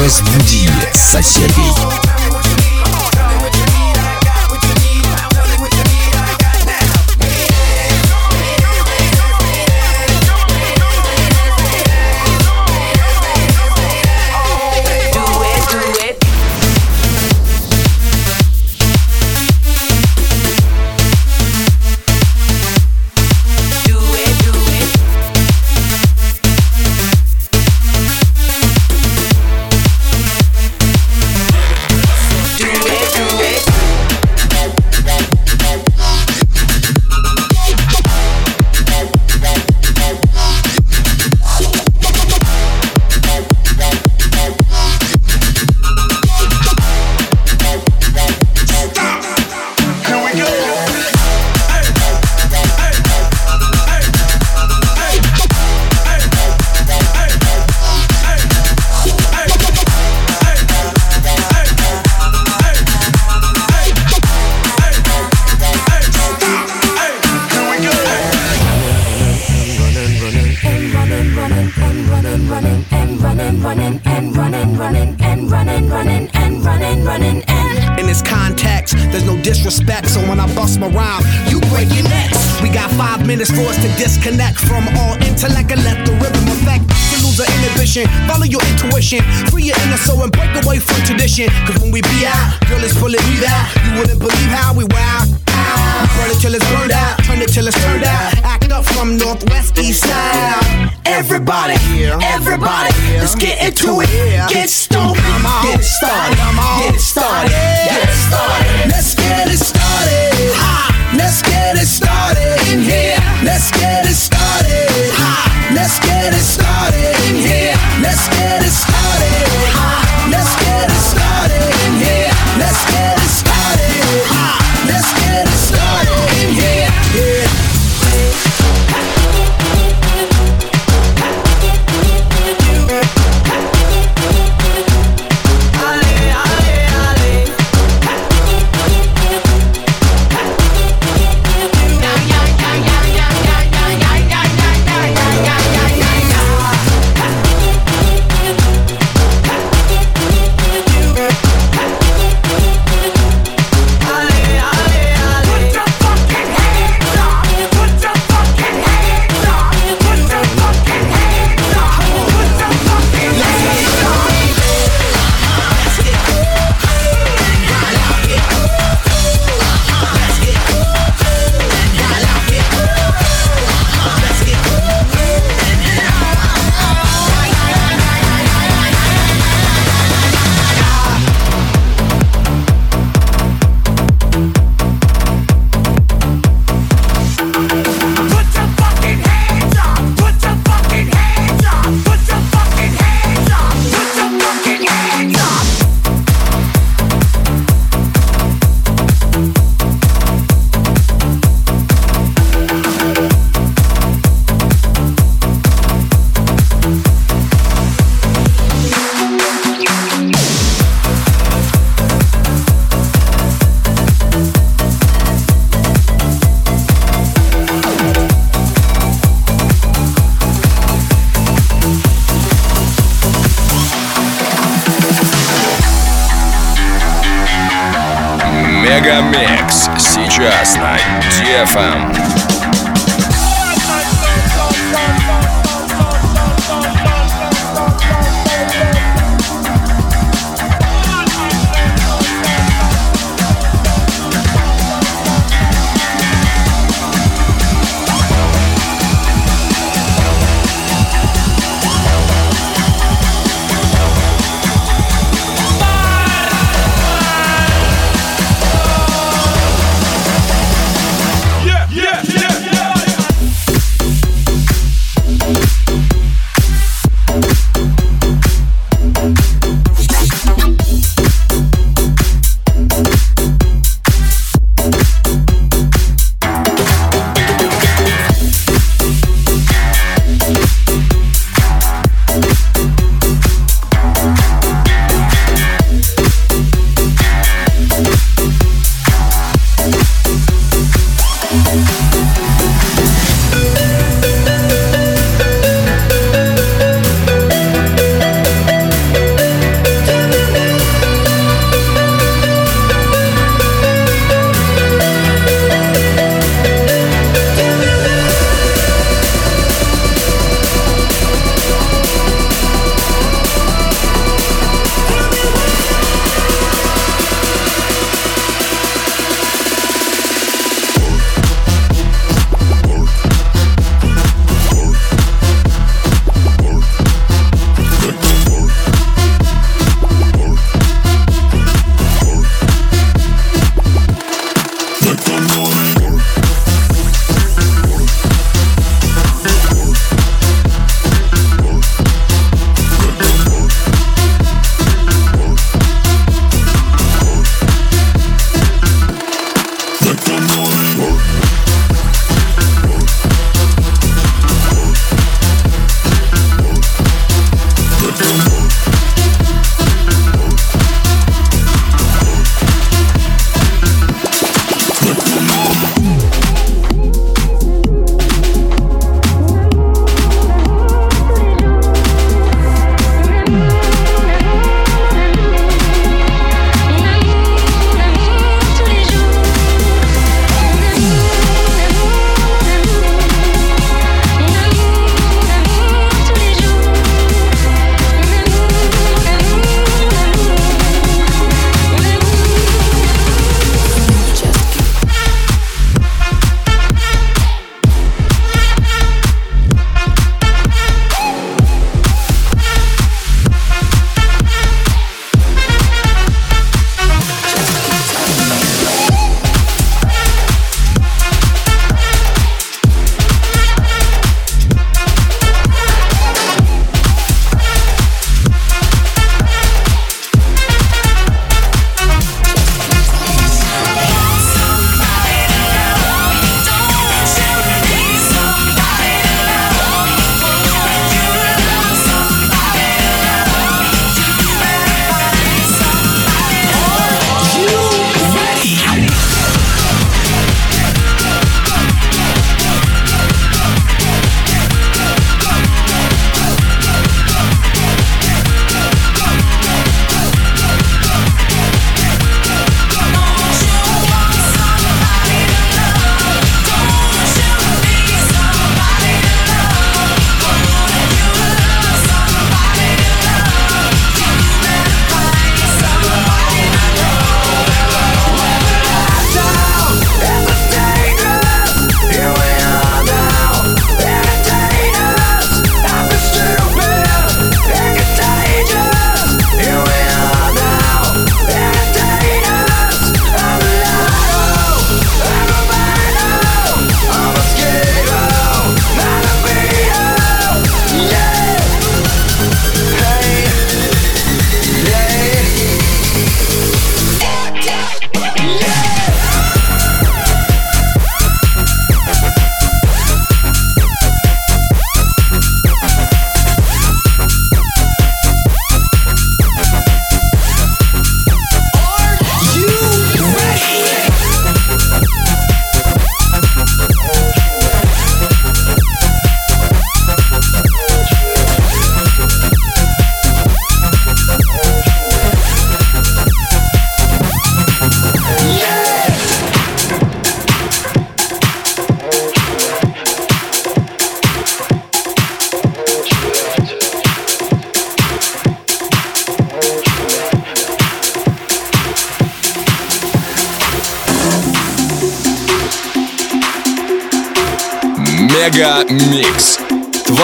Разбуди соседей. Inhibition, follow your intuition, free your inner soul and break away from tradition. Cause when we be out, girl, it's pulling me out. You wouldn't believe how we wow. We burn it till it's burned out, turn it till it's turned out. Act up from northwest, east side. Everybody, everybody, let's get into it. Get stoned, get it started, get it started, get it started. Let's get it started. Let's get it started in here. Let's get it started. Let's get it started. Let's get it started.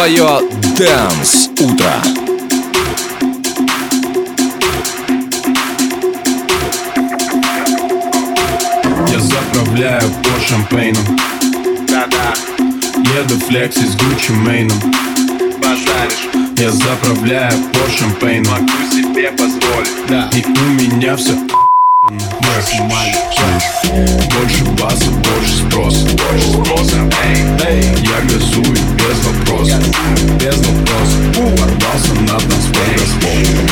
Твое Дэнс Утро. Я заправляю по шампейну Да-да, Еду флекси с Гуччи Мейном базаришь Я заправляю по шампейну Могу себе позволить. Да. И у меня все Больше баса, больше спрос. Больше спроса, эй Эй, я газую без вопросов. Без вопросов. Ворвался на танцпол.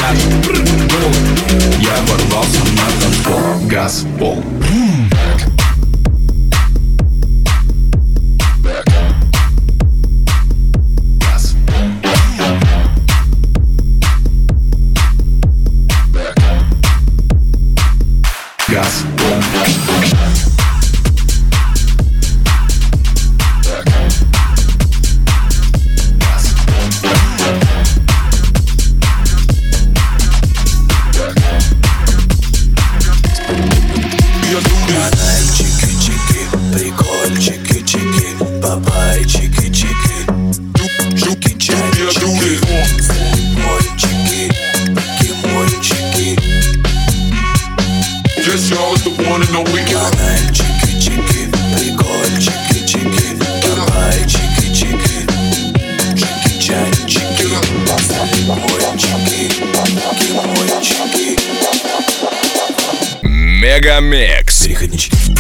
Газпол. Я ворвался на танцпол Газпол Газпол Yeah. Мега Микс. переходнички.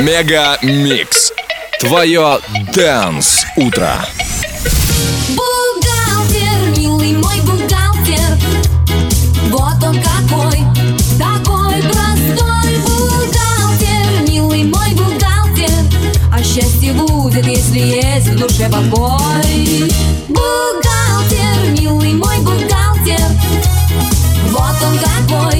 MegaMix. Твое Dance Утро. Бухгалтер, милый мой бухгалтер, вот он какой, такой простой бухгалтер, милый мой бухгалтер, а счастье будет, если есть в душе покой. Бухгалтер, милый мой бухгалтер, вот он какой,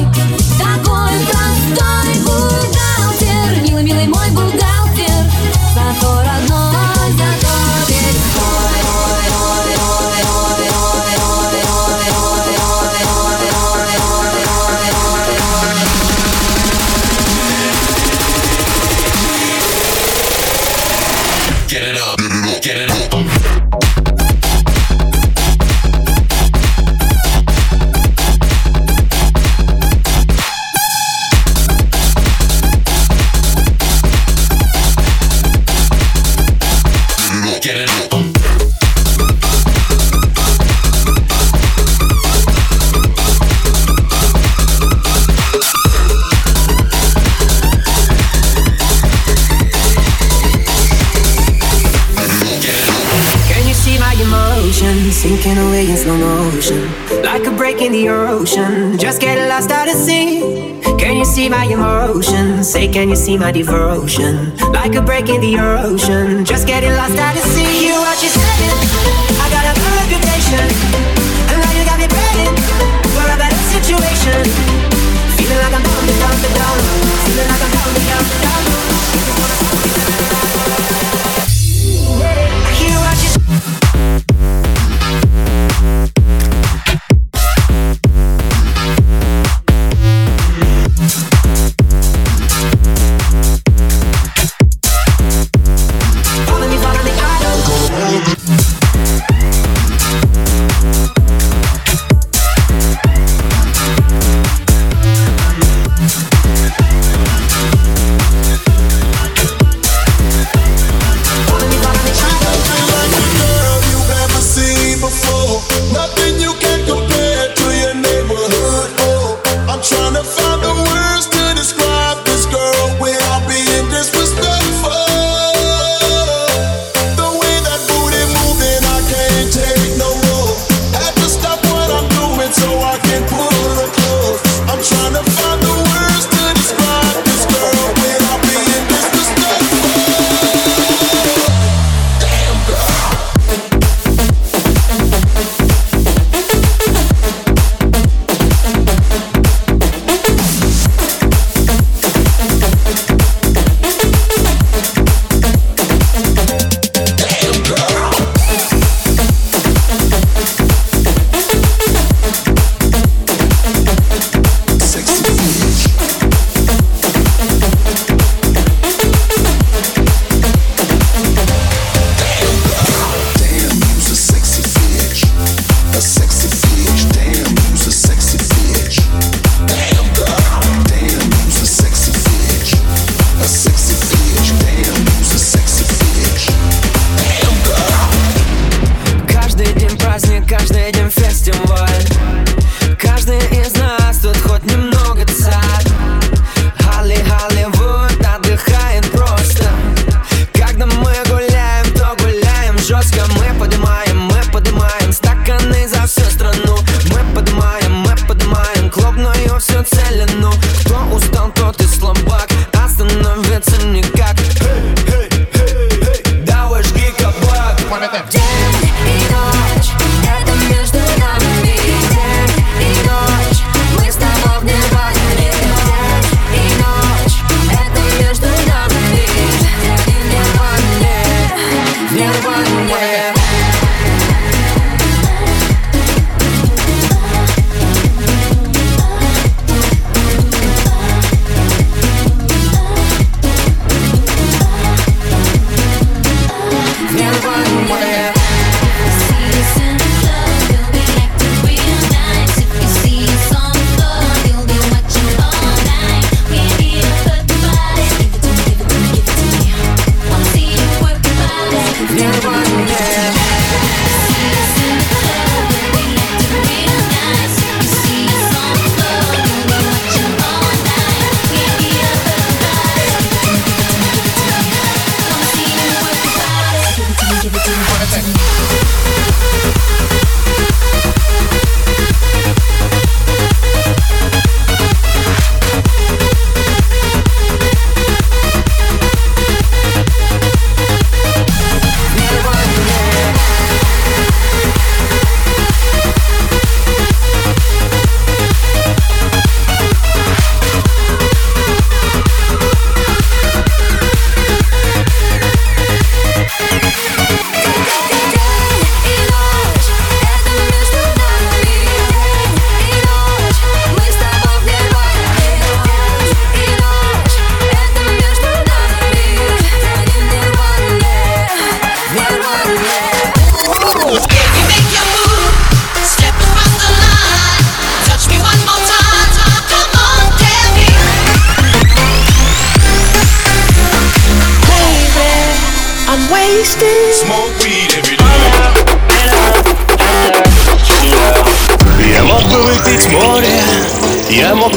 break in the ocean. Just get lost out at sea. Can you see my emotion? Say, can you see my devotion? Like a break in the ocean. Just getting lost out at sea. You what you saying? I got a good reputation. And now you got me praying for a better situation. Feeling like I'm down, down, down. Feeling like I'm down, down, down.